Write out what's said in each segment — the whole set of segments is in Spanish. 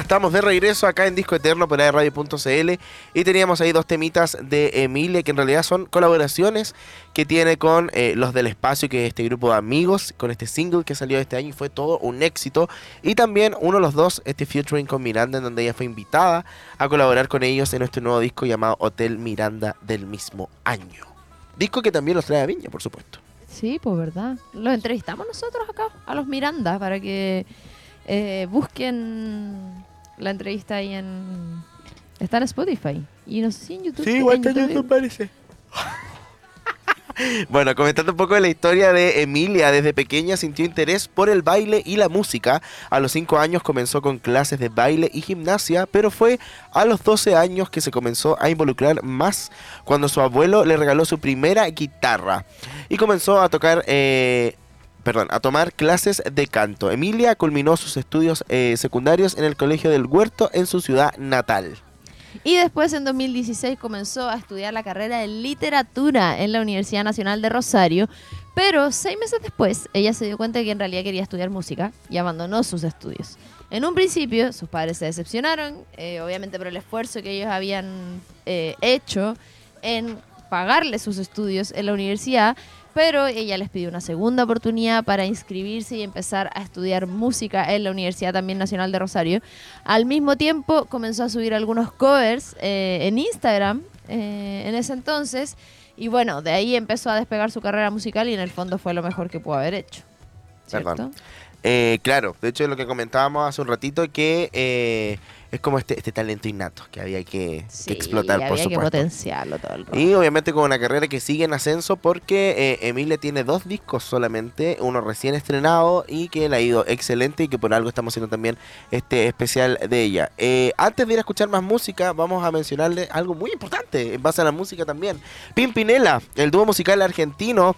Estamos de regreso acá en Disco Eterno por Radio.cl y teníamos ahí dos temitas de Emilia que en realidad son colaboraciones que tiene con eh, Los del Espacio, que es este grupo de amigos, con este single que salió este año y fue todo un éxito. Y también uno de los dos, este featuring con Miranda, en donde ella fue invitada a colaborar con ellos en nuestro nuevo disco llamado Hotel Miranda del mismo año. Disco que también los trae a Viña, por supuesto. Sí, pues verdad. Los entrevistamos nosotros acá, a los Miranda, para que eh, busquen la entrevista ahí en... Está en Spotify. Y no sé si en YouTube. Sí, igual está en YouTube parece. Bueno, comentando un poco de la historia de Emilia, desde pequeña sintió interés por el baile y la música. A los 5 años comenzó con clases de baile y gimnasia, pero fue a los 12 años que se comenzó a involucrar más cuando su abuelo le regaló su primera guitarra y comenzó a tocar eh, perdón, a tomar clases de canto. Emilia culminó sus estudios eh, secundarios en el Colegio del Huerto en su ciudad natal. Y después en 2016 comenzó a estudiar la carrera de literatura en la Universidad Nacional de Rosario, pero seis meses después ella se dio cuenta de que en realidad quería estudiar música y abandonó sus estudios. En un principio sus padres se decepcionaron, eh, obviamente por el esfuerzo que ellos habían eh, hecho en pagarle sus estudios en la universidad, pero ella les pidió una segunda oportunidad para inscribirse y empezar a estudiar música en la Universidad también Nacional de Rosario. Al mismo tiempo comenzó a subir algunos covers eh, en Instagram eh, en ese entonces y bueno, de ahí empezó a despegar su carrera musical y en el fondo fue lo mejor que pudo haber hecho. ¿Cierto? Eh, claro, de hecho lo que comentábamos hace un ratito que es como este, este talento innato que había que, explotar, por supuesto. que potenciarlo todo el Y obviamente con una carrera que sigue en ascenso porque eh, Emilia tiene dos discos solamente, uno recién estrenado y que le ha ido excelente y que por algo estamos haciendo también este especial de ella. Eh, antes de ir a escuchar más música, vamos a mencionarle algo muy importante en base a la música también. Pimpinela, el dúo musical argentino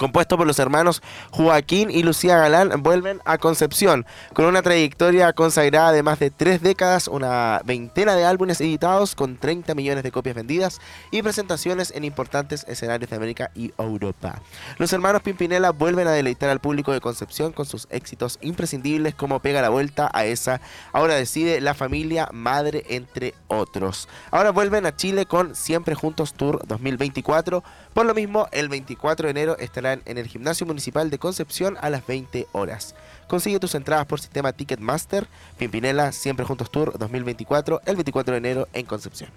compuesto por los hermanos Joaquín y Lucía Galán, vuelven a Concepción, con una trayectoria consagrada de más de tres décadas, una veintena de álbumes editados con 30 millones de copias vendidas y presentaciones en importantes escenarios de América y Europa. Los hermanos Pimpinela vuelven a deleitar al público de Concepción con sus éxitos imprescindibles como Pega la Vuelta a esa, ahora decide La Familia, Madre, entre otros. Ahora vuelven a Chile con Siempre Juntos Tour 2024, por lo mismo el 24 de enero estará en el Gimnasio Municipal de Concepción a las 20 horas. Consigue tus entradas por sistema Ticketmaster. Pimpinela, Siempre Juntos Tour 2024, el 24 de enero en Concepción.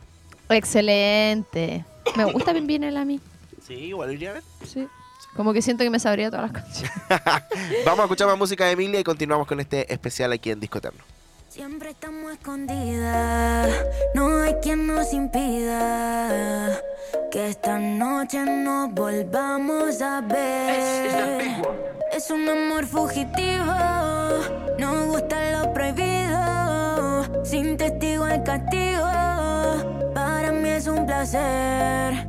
Excelente. Me gusta Pimpinela a mí. Sí, igual iría a ver. Sí. Como que siento que me sabría todas las canciones. Vamos a escuchar más música de Emilia y continuamos con este especial aquí en Disco Eterno. Siempre estamos escondidas, no hay quien nos impida que esta noche nos volvamos a ver. Es un amor fugitivo, nos gusta lo prohibido, sin testigo el castigo. Para mí es un placer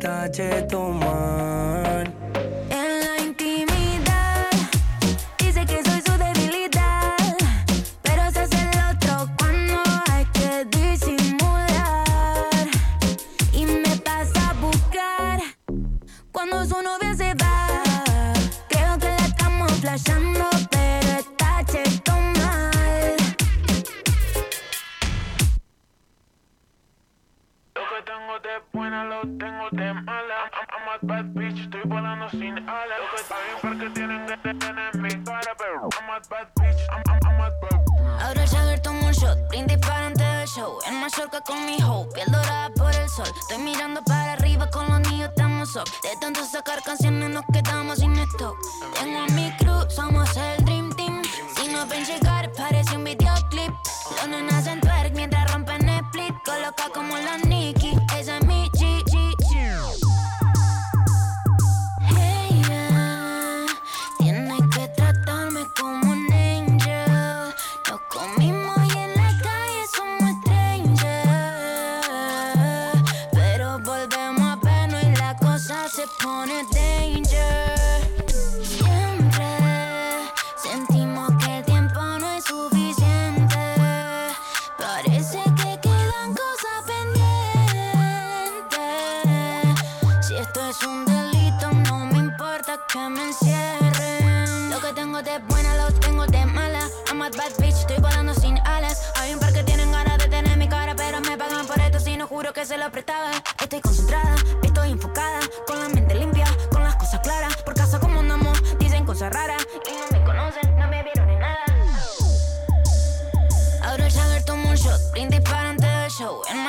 pero está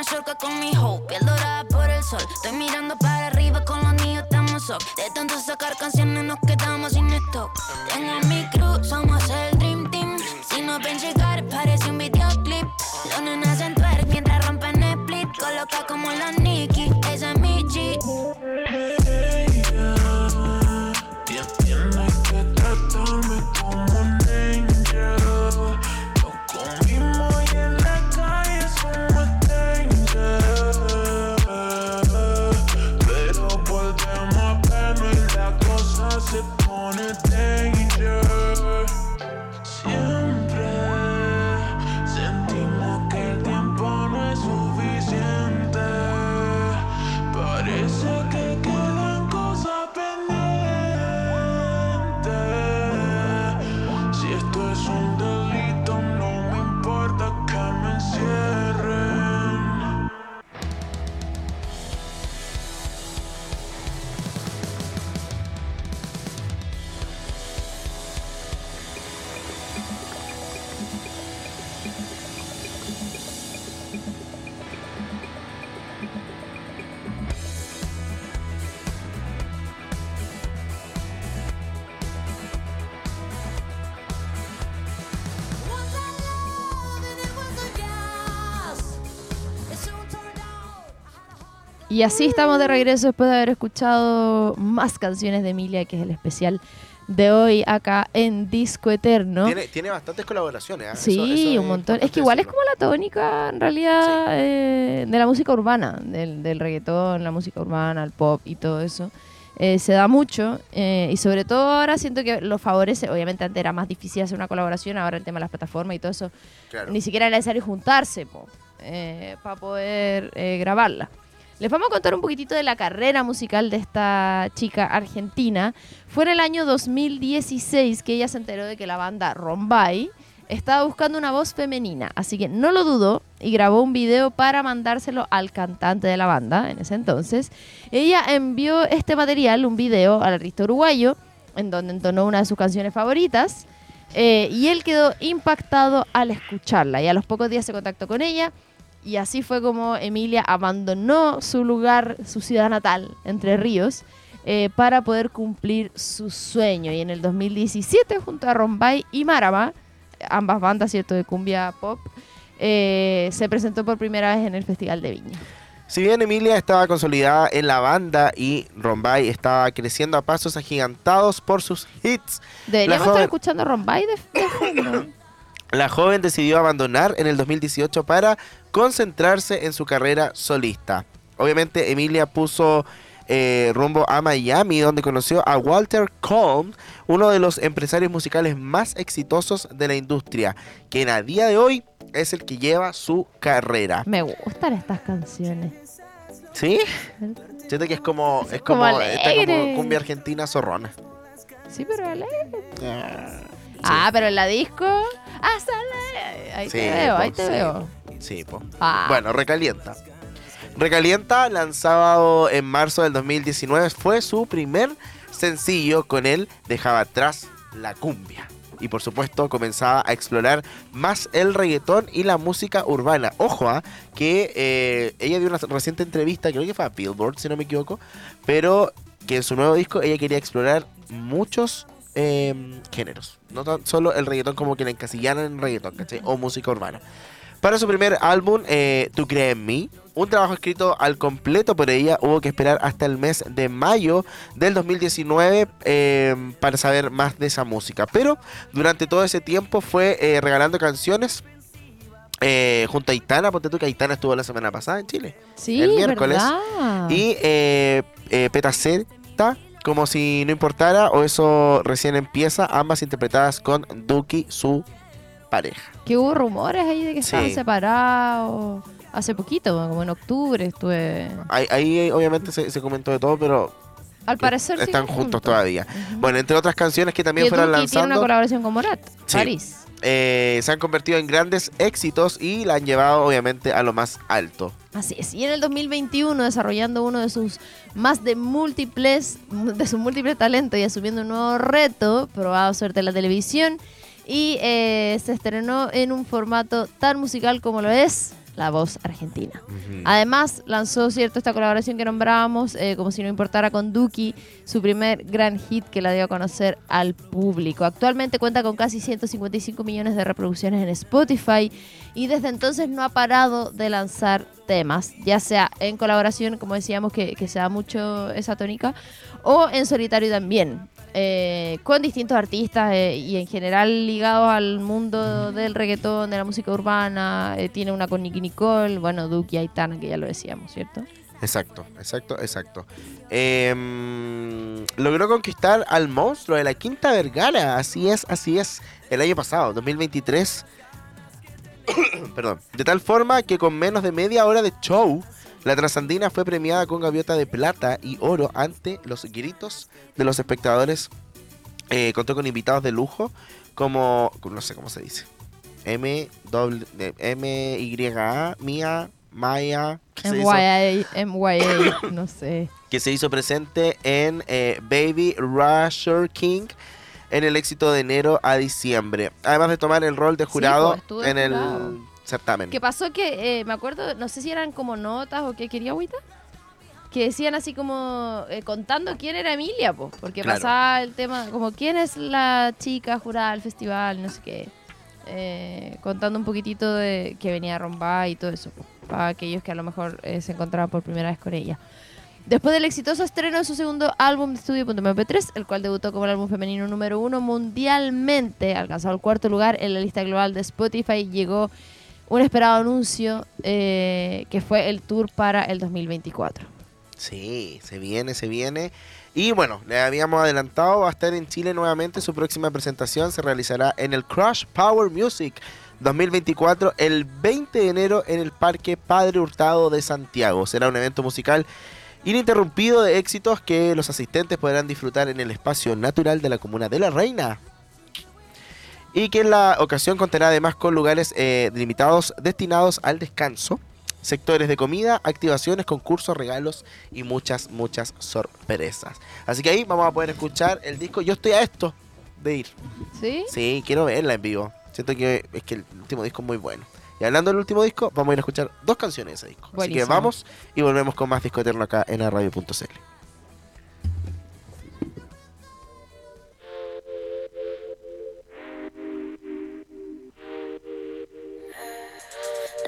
Mallorca con mi hoe, piel dorada por el sol. Estoy mirando para arriba con los niños, estamos up. De tanto sacar canciones nos quedamos sin stock. Tengo mi crew, somos el Dream Team. Si no ven llegar, parece un videoclip. Y así estamos de regreso después de haber escuchado más canciones de Emilia, que es el especial de hoy acá en Disco Eterno. Tiene, tiene bastantes colaboraciones. ¿ah? Sí, Eso- eso un montón. Es que igual es como la tónica, en realidad, eh, de la música urbana, del, del reggaetón, la música urbana, el pop y todo eso. Eh, se da mucho eh, y sobre todo ahora siento que lo favorece. Obviamente antes era más difícil hacer una colaboración, ahora el tema de las plataformas y todo eso, Claro. ni siquiera era necesario juntarse para poder eh, grabarla. Les vamos a contar un poquitito de la carrera musical de esta chica argentina. Fue en el año 2016 que ella se enteró de que la banda Rombay estaba buscando una voz femenina, así que no lo dudó y grabó un video para mandárselo al cantante de la banda en ese entonces. Ella envió este material, un video, al artista uruguayo, en donde entonó una de sus canciones favoritas. eh, y él quedó impactado al escucharla y a los pocos días se contactó con ella y así fue como Emilia abandonó su lugar, su ciudad natal, Entre Ríos, eh, para poder cumplir su sueño. Y en el 2017, junto a Rombay y Marama, ambas bandas, ¿cierto?, de cumbia pop, eh, se presentó por primera vez en el Festival de Viña. Si bien Emilia estaba consolidada en la banda y Rombay estaba creciendo a pasos agigantados por sus hits, Deberíamos joven- estar escuchando Rombay de, de fondo. la joven decidió abandonar en el 2018 para concentrarse en su carrera solista. Obviamente Emilia puso eh, rumbo a Miami, donde conoció a Walter Colm, uno de los empresarios musicales más exitosos de la industria, quien a día de hoy es el que lleva su carrera. Me gustan estas canciones. ¿Sí? Siento que es como, es como como, cumbia argentina zorrona. Sí, pero alegre. Ah, pero en la disco. Ah, sale. Ahí te veo, ahí te veo. Sí, po. Ah, Bueno, Recalienta. Recalienta, lanzado en marzo del 2019, fue su primer sencillo. Con él dejaba atrás la cumbia. Y por supuesto comenzaba a explorar más el reggaetón y la música urbana. Ojo, ah, que eh, ella dio una reciente entrevista, creo que fue a Billboard, si no me equivoco, pero que en su nuevo disco ella quería explorar muchos eh, géneros. No tan solo el reggaetón como que la encasillaran en reggaetón, ¿cachai? O música urbana. Para su primer álbum, eh, Tú crees en mí, un trabajo escrito al completo por ella, hubo que esperar hasta el mes de mayo del 2019 eh, para saber más de esa música. Pero durante todo ese tiempo fue eh, regalando canciones junto a Aitana, ponte tú que Aitana estuvo la semana pasada en Chile. sí, el miércoles. ¿verdad? Y eh, eh, Petaceta, como si no importara, o eso recién empieza, ambas interpretadas con Duki, su pareja. Que hubo rumores ahí de que Sí. estaban separados. Hace poquito, como en octubre estuve. Ahí, ahí, obviamente se, se comentó de todo, pero Al parecer sí. están juntos todavía. Bueno, entre otras canciones que también y fueron Duki tiene una lanzando, colaboración con Morat, Sí. París. eh, se han convertido en grandes éxitos y la han llevado obviamente a lo más alto. Así es. Y en el 2021, desarrollando uno de sus más de múltiples, de sus múltiples talentos y asumiendo un nuevo reto, probado suerte en la televisión, y eh, se estrenó en un formato tan musical como lo es La Voz Argentina. Además, lanzó cierto esta colaboración que nombrábamos, eh, como si no importara con Duki, su primer gran hit que la dio a conocer al público. Actualmente cuenta con casi 155 millones de reproducciones en Spotify y desde entonces no ha parado de lanzar temas, ya sea en colaboración, como decíamos que, que se da mucho esa tónica, o en solitario también. Eh, con distintos artistas eh, y en general ligados al mundo del reggaetón, de la música urbana. eh, tiene una con Nicky Nicole, bueno, Duki Aitana, que ya lo decíamos, ¿cierto? Exacto, exacto, exacto. Em, logró conquistar al monstruo de la Quinta Vergara. Así es, así es. El año pasado, 2023. Perdón. De tal forma que con menos de media hora de show, la Transandina fue premiada con gaviota de plata y oro ante los gritos de los espectadores. Eh, contó con invitados de lujo como, no sé cómo se dice. M, doble- M, Y, A, Mía, Maya. MYA, MYA, no sé. que se hizo presente en eh, Baby Rusher King en el éxito de enero a diciembre. Además de tomar el rol de Sí, jurado pues, en el jurado. Certamen. ¿Qué pasó? Que eh, me acuerdo, no sé si eran como notas o qué quería agüita. Que decían así como eh, contando quién era Emilia, pues, porque Claro. pasaba el tema como quién es la chica jurada del festival, no sé qué. Eh, contando un poquitito de que venía a Romba y todo eso, po, para aquellos que a lo mejor se encontraban por primera vez con ella. Después del exitoso estreno de su segundo álbum de estudio .mp3, el cual debutó como el álbum femenino número uno mundialmente, alcanzó el cuarto lugar en la lista global de Spotify, llegó un esperado anuncio eh, que fue el tour para el 2024. Sí, se viene, se viene. Y bueno, le habíamos adelantado, va a estar en Chile nuevamente. Su próxima presentación se realizará en el Crush Power Music 2024 el 20 de enero en el Parque Padre Hurtado de Santiago. Será un evento musical ininterrumpido de éxitos que los asistentes podrán disfrutar en el espacio natural de la comuna de La Reina. Y que en la ocasión contará además con lugares eh, delimitados destinados al descanso, sectores de comida, activaciones, concursos, regalos y muchas, muchas sorpresas. Así que ahí vamos a poder escuchar el disco. Yo estoy a esto de ir. ¿Sí? Sí, quiero verla en vivo. Siento que es que el último disco es muy bueno. Y hablando del último disco, vamos a ir a escuchar dos canciones de ese disco. Así que vamos y volvemos con más disco eterno acá en radio.cl.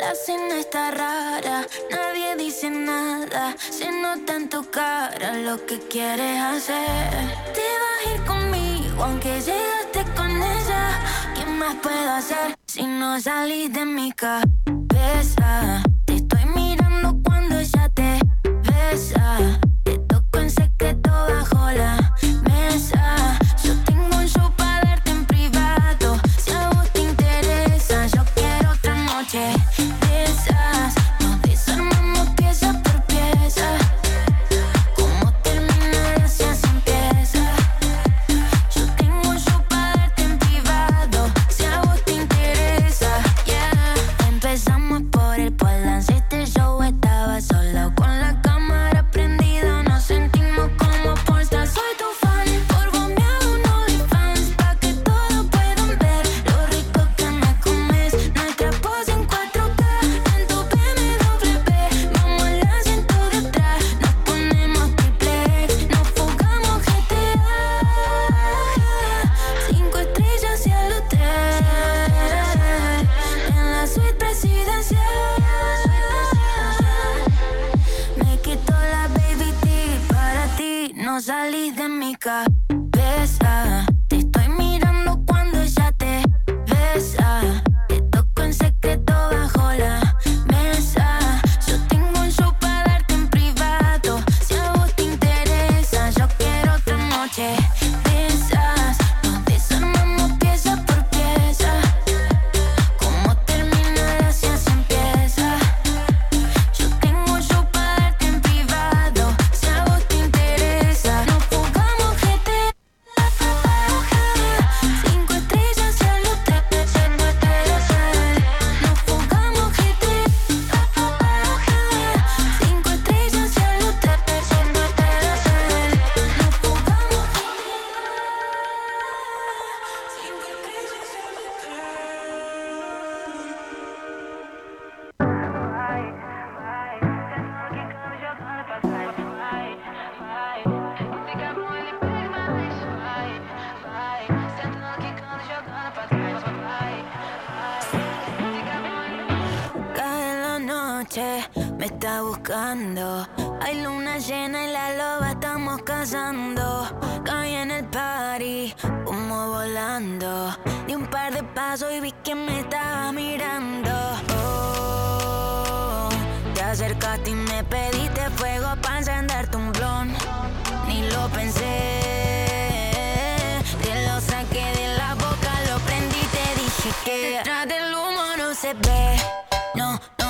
La cena está rara, nadie dice nada. Se nota en tu cara lo que quieres hacer. Te vas a ir conmigo, aunque llegaste con ella. ¿Qué más puedo hacer si no salís de mi cabeza? Te estoy mirando cuando ya te besa. Te toco en secreto bajo la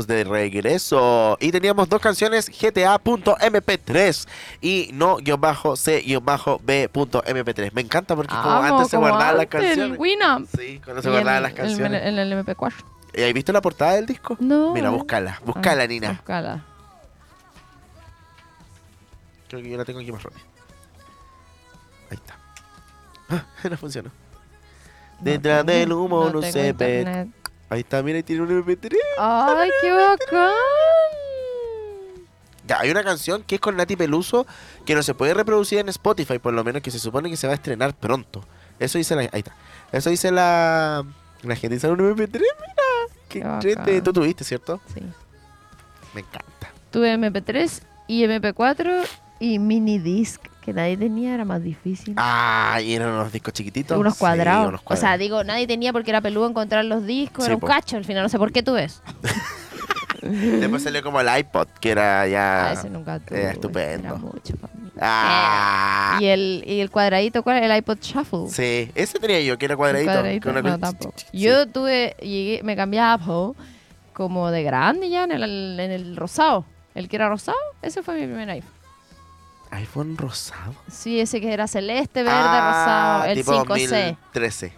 Estamos de regreso. Y teníamos dos canciones, GTA.mp3 y no-c-b.mp3. Me encanta porque como antes se como guardaban las canciones. Winamp. Sí, cuando se Y guardaban el- las canciones. En el, MP4. ¿Y ¿Has visto la portada del disco? No. Mira, búscala. Búscala, Nina. Búscala. Creo que yo la tengo aquí más rápido. Ahí está. Ah, no funcionó. Detrás del humo no tengo se ve. Ahí está, mira, y tiene un MP3. ¡Ay, qué bacán! Ya, hay una canción que es con Nati Peluso que no se puede reproducir en Spotify, por lo menos que se supone que se va a estrenar pronto. Eso dice la. Ahí está. Eso dice la. La gente dice un MP3, mira. Qué Qué bacán. entrete. Tú tuviste, ¿cierto? Sí. Me encanta. Tuve MP3 y MP4 y mini disc, que nadie tenía, era más difícil. Ah, y eran unos discos chiquititos. unos Sí, cuadrados. O sea, digo, nadie tenía porque era peludo encontrar los discos, Sí, era un po. cacho al final, no sé por qué tú ves. Después salió como el iPod, que era ya. Ah, ese nunca tuve. era estupendo. Era mucho para mí. Ah. Y el, y el cuadradito, ¿cuál? El iPod Shuffle. Sí, ese tenía yo, que era cuadradito. no, tampoco. Yo tuve, llegué, me cambié a Apple como de grande ya en el, en el rosado. El que era rosado, ese fue mi primer iPhone. iPhone rosado. Sí, ese que era celeste, verde, Ah, rosado, el tipo 5C. 2013.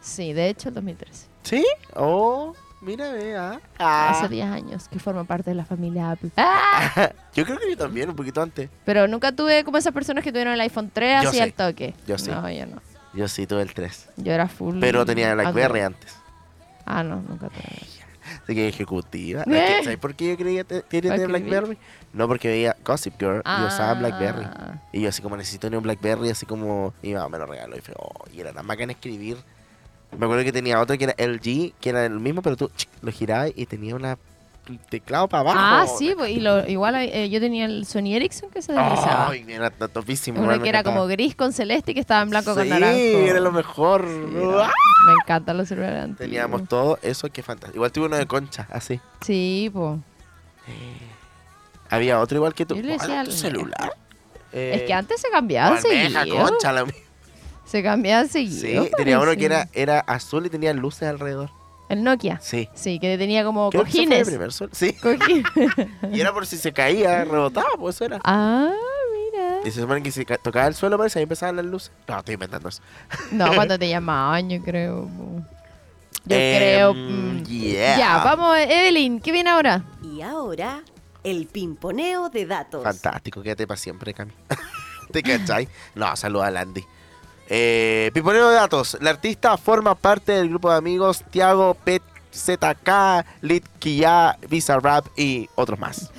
Sí, de hecho el 2013. ¿Sí? Oh, mira, vea. Hace Ah. 10 años que forma parte de la familia Apple. ¡Ah! Yo creo que yo también, un poquito antes. Pero nunca tuve como esas personas que tuvieron el iPhone 3 Yo así sí. al toque. Yo sí. No, yo no. Yo sí tuve el 3. Yo era full. Pero tenía BlackBerry Apple. antes. Ah, no, nunca tuve. Así que ejecutiva. ¿Eh? ¿Sabes por qué yo creía que quería ¿Para tener escribir? BlackBerry? No, porque veía Gossip Girl y usaba Ah. BlackBerry. Y yo así como necesito un BlackBerry, así como... Y mi mamá me lo regaló y fue, oh, y era tan bacán escribir. Me acuerdo que tenía otro que era LG, que era el mismo, pero tú chic, lo girabas y tenía una un teclado para abajo. Ah, sí, pues, y lo, igual eh, yo tenía el Sony Ericsson que se deslizaba. Ay, era t- topísimo. Uno que era encantaba. como gris con celeste y que estaba en blanco con Sí, naranjo. era lo mejor. Sí, era- Me encantan los celulares. Teníamos todo eso, qué fantástico. Igual tuve uno de concha, así. Sí, pues. Había otro igual que tú. Yo le ¿Cuál decía era tu celular? Es que Eh, antes se cambiaban almeja, seguido. concha, la Se cambiaban Sí, seguido. tenía uno que era, era azul y tenía luces alrededor. El Nokia. Sí. Sí, que tenía como Creo que ese fue el cojines. primer sol. Sí. Cojines. Y era por si se caía, rebotaba, pues eso era. ah, mira. Y se supone que si ca- tocaba el suelo, parece, ahí empezaban las luces. No, estoy inventando eso. No, cuando te llamaban, yo creo. po. Yo Em, creo. mm. yeah. Ya, vamos, Evelyn, ¿qué viene ahora? Y ahora, el pimponeo de datos. Fantástico, quédate para siempre, Cami. ¿Te cachai? No, saluda a Landy. Eh, Piponero de datos. La artista forma parte del grupo de amigos Tiago PZK, Lit Kia, Visa Rap y otros más.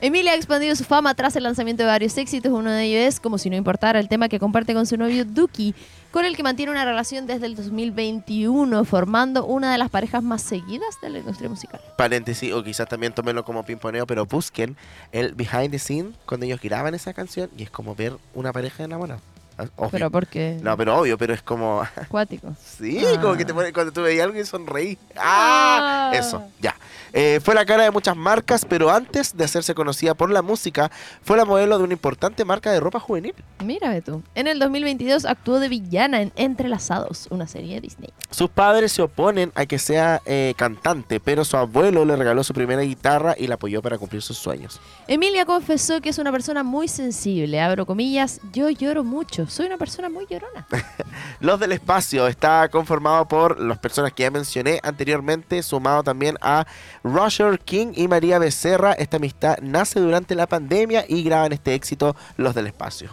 Emilia ha expandido su fama tras el lanzamiento de varios éxitos. Uno de ellos es, como si no importara, el tema que comparte con su novio Duki, con el que mantiene una relación desde el 2021, formando una de las parejas más seguidas de la industria musical. Paréntesis, o quizás también tómenlo como pimponeo, pero busquen el behind the scene cuando ellos graban esa canción y es como ver una pareja enamorada. Ah, Obvio. Pero porque No, pero obvio, pero es como. acuático. Sí, Ah. como que te pone, cuando tú veías algo y sonreí. ¡Ah! Ah. Eso, ya. Eh, fue la cara de muchas marcas, pero antes de hacerse conocida por la música, fue la modelo de una importante marca de ropa juvenil. Mira, ve tú. En el 2022 actuó de villana en Entrelazados, una serie de Disney. Sus padres se oponen a que sea eh, cantante, pero su abuelo le regaló su primera guitarra y la apoyó para cumplir sus sueños. Emilia confesó que es una persona muy sensible. Abro comillas, yo lloro mucho. Soy una persona muy llorona. Los del Espacio está conformado por las personas que ya mencioné anteriormente, sumado también a Roger King y María Becerra. Esta amistad nace durante la pandemia y graban este éxito Los del Espacio.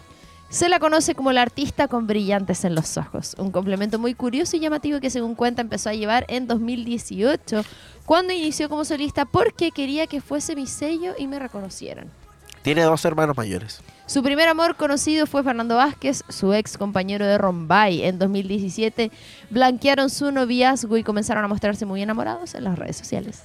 Se la conoce como la artista con brillantes en los ojos, un complemento muy curioso y llamativo que según cuenta empezó a llevar en 2018, cuando inició como solista porque quería que fuese mi sello y me reconocieran. Tiene dos hermanos mayores. Su primer amor conocido fue Fernando Vázquez, su ex compañero de Rombay. En 2017 blanquearon su noviazgo y comenzaron a mostrarse muy enamorados en las redes sociales.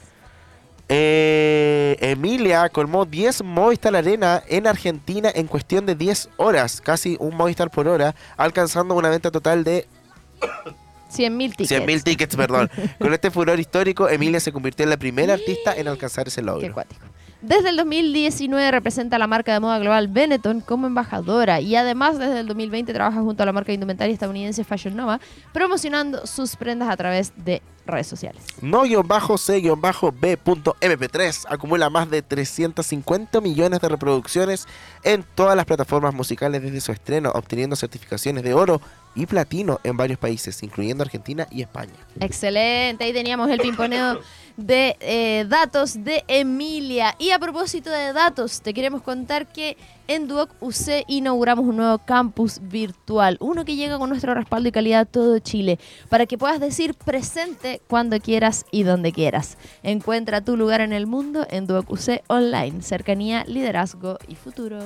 Eh, Emilia colmó 10 Movistar Arena en Argentina en cuestión de 10 horas, casi un Movistar por hora, alcanzando una venta total de 100.000 tickets. 100.000 tickets, perdón. Con este furor histórico, Emilia se convirtió en la primera artista en alcanzar ese Qué logro. cuático. Desde el 2019 representa a la marca de moda global Benetton como embajadora y además desde el 2020 trabaja junto a la marca indumentaria estadounidense Fashion Nova promocionando sus prendas a través de redes sociales. No-C-B.mp3 acumula más de 350 millones de reproducciones en todas las plataformas musicales desde su estreno, obteniendo certificaciones de oro y platino en varios países, incluyendo Argentina y España. Excelente, ahí teníamos el pimponeo de eh, datos de Emilia. Y a propósito de datos, te queremos contar que en Duoc UC inauguramos un nuevo campus virtual, uno que llega con nuestro respaldo y calidad a todo Chile, para que puedas decir presente cuando quieras y donde quieras. Encuentra tu lugar en el mundo en Duoc UC Online, cercanía, liderazgo y futuro.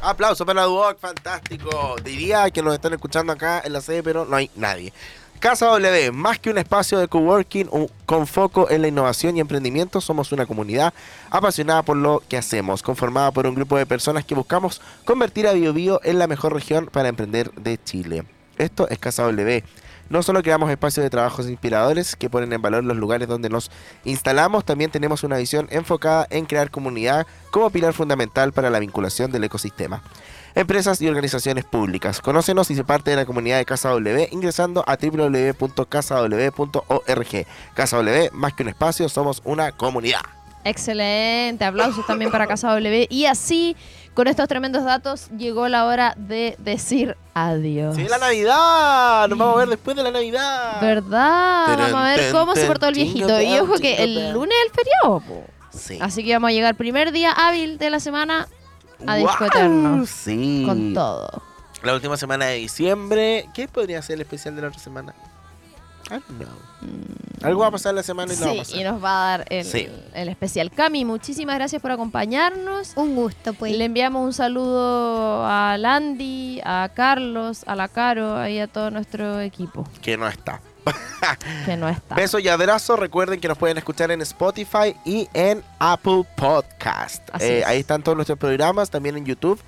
Aplauso para Duoc, fantástico. Diría que nos están escuchando acá en la sede, pero no hay nadie. Casa W, más que un espacio de coworking con foco en la innovación y emprendimiento, somos una comunidad apasionada por lo que hacemos, conformada por un grupo de personas que buscamos convertir a BioBio en la mejor región para emprender de Chile. Esto es Casa W. No solo creamos espacios de trabajos inspiradores que ponen en valor los lugares donde nos instalamos, también tenemos una visión enfocada en crear comunidad como pilar fundamental para la vinculación del ecosistema empresas y organizaciones públicas. Conócenos y se parte de la comunidad de Casa W ingresando a www.casaw.org. Casa W, más que un espacio, somos una comunidad. Excelente, aplausos también para Casa W. Y así, con estos tremendos datos, llegó la hora de decir adiós. ¡Sí, la Navidad! Nos vamos a ver después de la Navidad. ¿Verdad? Vamos a ver cómo se portó el viejito. Y ojo que el lunes es el feriado. Sí. Así que vamos a llegar primer día hábil de la semana a disfrutarnos Sí. con todo. La última semana de diciembre. ¿Qué podría ser el especial de la otra semana? I don't know. Algo va a pasar la semana y no va a Sí, pasar. y nos va a dar el, Sí. el especial. Cami, muchísimas gracias por acompañarnos. Un gusto, pues. Le enviamos un saludo a Landy, a Carlos, a la Caro y a todo nuestro equipo Que no está. que no está. Beso y abrazo. Recuerden que nos pueden escuchar en Spotify y en Apple Podcast. Eh, es. ahí están todos nuestros programas, también en YouTube.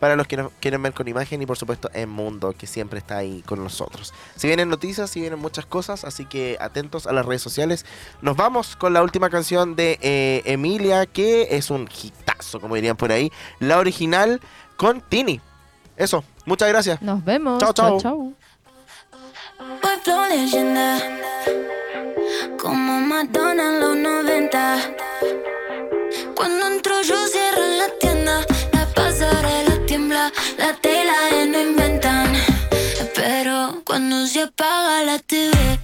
Para los que nos quieren ver con imagen y por supuesto en Mundo, que siempre está ahí con nosotros. Si vienen noticias, si vienen muchas cosas, así que atentos a las redes sociales. Nos vamos con la última canción de eh, Emilia, que es un hitazo, como dirían por ahí. La original con Tini. Eso, muchas gracias. Nos vemos. Chao, chao. chao. Voy flow leyenda Como Madonna en los 90 Cuando entro yo cierro la tienda. La pasarela tiembla La tela no inventan. Pero cuando se apaga la TV